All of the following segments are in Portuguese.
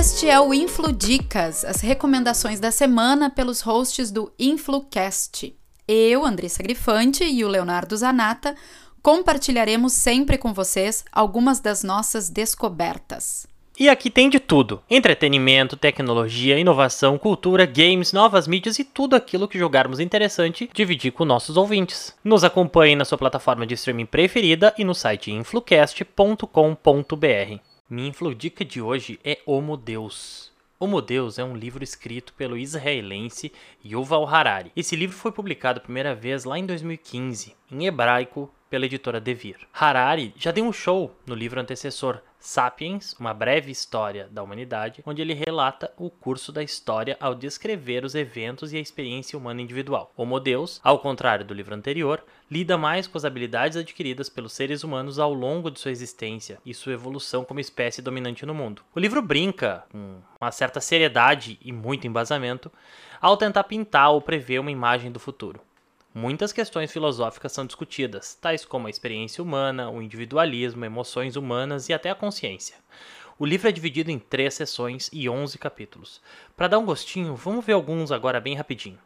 Este é o Influ Dicas, as recomendações da semana pelos hosts do InfluCast. Eu, Andressa Grifante e o Leonardo Zanata compartilharemos sempre com vocês algumas das nossas descobertas. E aqui tem de tudo: entretenimento, tecnologia, inovação, cultura, games, novas mídias e tudo aquilo que jogarmos interessante dividir com nossos ouvintes. Nos acompanhe na sua plataforma de streaming preferida e no site influcast.com.br. Minha infludica de hoje é Homo Deus. Homo Deus é um livro escrito pelo israelense Yuval Harari. Esse livro foi publicado a primeira vez lá em 2015, em hebraico, pela editora Devir. Harari já deu um show no livro antecessor Sapiens, uma breve história da humanidade, onde ele relata o curso da história ao descrever os eventos e a experiência humana individual. Homo Deus, ao contrário do livro anterior, lida mais com as habilidades adquiridas pelos seres humanos ao longo de sua existência e sua evolução como espécie dominante no mundo. O livro brinca com uma certa seriedade e muito embasamento ao tentar pintar ou prever uma imagem do futuro. Muitas questões filosóficas são discutidas, tais como a experiência humana, o individualismo, emoções humanas e até a consciência. O livro é dividido em três sessões e 11 capítulos. Para dar um gostinho, vamos ver alguns agora bem rapidinho.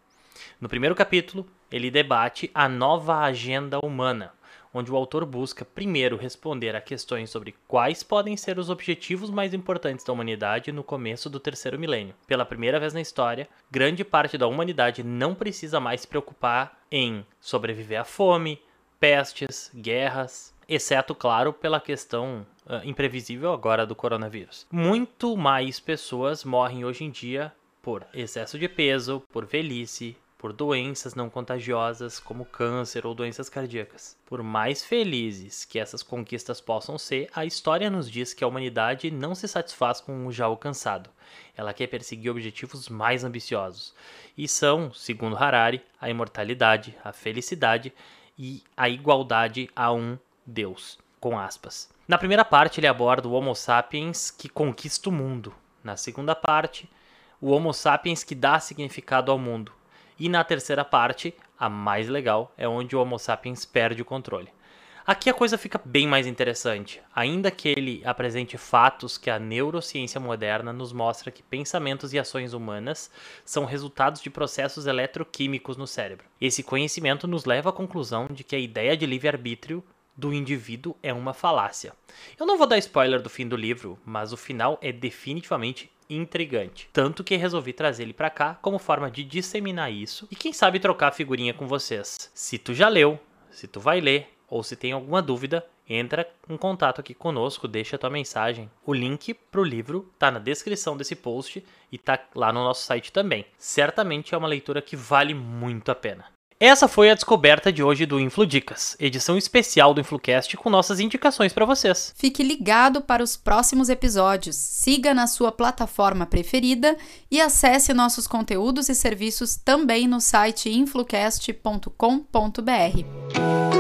No primeiro capítulo, ele debate a nova agenda humana, onde o autor busca primeiro responder a questões sobre quais podem ser os objetivos mais importantes da humanidade no começo do terceiro milênio. Pela primeira vez na história, grande parte da humanidade não precisa mais se preocupar em sobreviver à fome, pestes, guerras, exceto, claro, pela questão uh, imprevisível agora do coronavírus. Muito mais pessoas morrem hoje em dia por excesso de peso, por velhice, por doenças não contagiosas como câncer ou doenças cardíacas. Por mais felizes que essas conquistas possam ser, a história nos diz que a humanidade não se satisfaz com o já alcançado. Ela quer perseguir objetivos mais ambiciosos, e são, segundo Harari, a imortalidade, a felicidade e a igualdade a um Deus, com aspas. Na primeira parte ele aborda o Homo sapiens que conquista o mundo. Na segunda parte, o Homo sapiens que dá significado ao mundo. E na terceira parte, a mais legal, é onde o Homo sapiens perde o controle. Aqui a coisa fica bem mais interessante, ainda que ele apresente fatos que a neurociência moderna nos mostra que pensamentos e ações humanas são resultados de processos eletroquímicos no cérebro. Esse conhecimento nos leva à conclusão de que a ideia de livre-arbítrio do indivíduo é uma falácia. Eu não vou dar spoiler do fim do livro, mas o final é definitivamente intrigante. Tanto que resolvi trazer ele para cá como forma de disseminar isso e quem sabe trocar figurinha com vocês. Se tu já leu, se tu vai ler ou se tem alguma dúvida, entra em contato aqui conosco, deixa tua mensagem. O link para o livro tá na descrição desse post e tá lá no nosso site também. Certamente é uma leitura que vale muito a pena. Essa foi a descoberta de hoje do InfluDicas, edição especial do InfluCast com nossas indicações para vocês. Fique ligado para os próximos episódios, siga na sua plataforma preferida e acesse nossos conteúdos e serviços também no site influcast.com.br.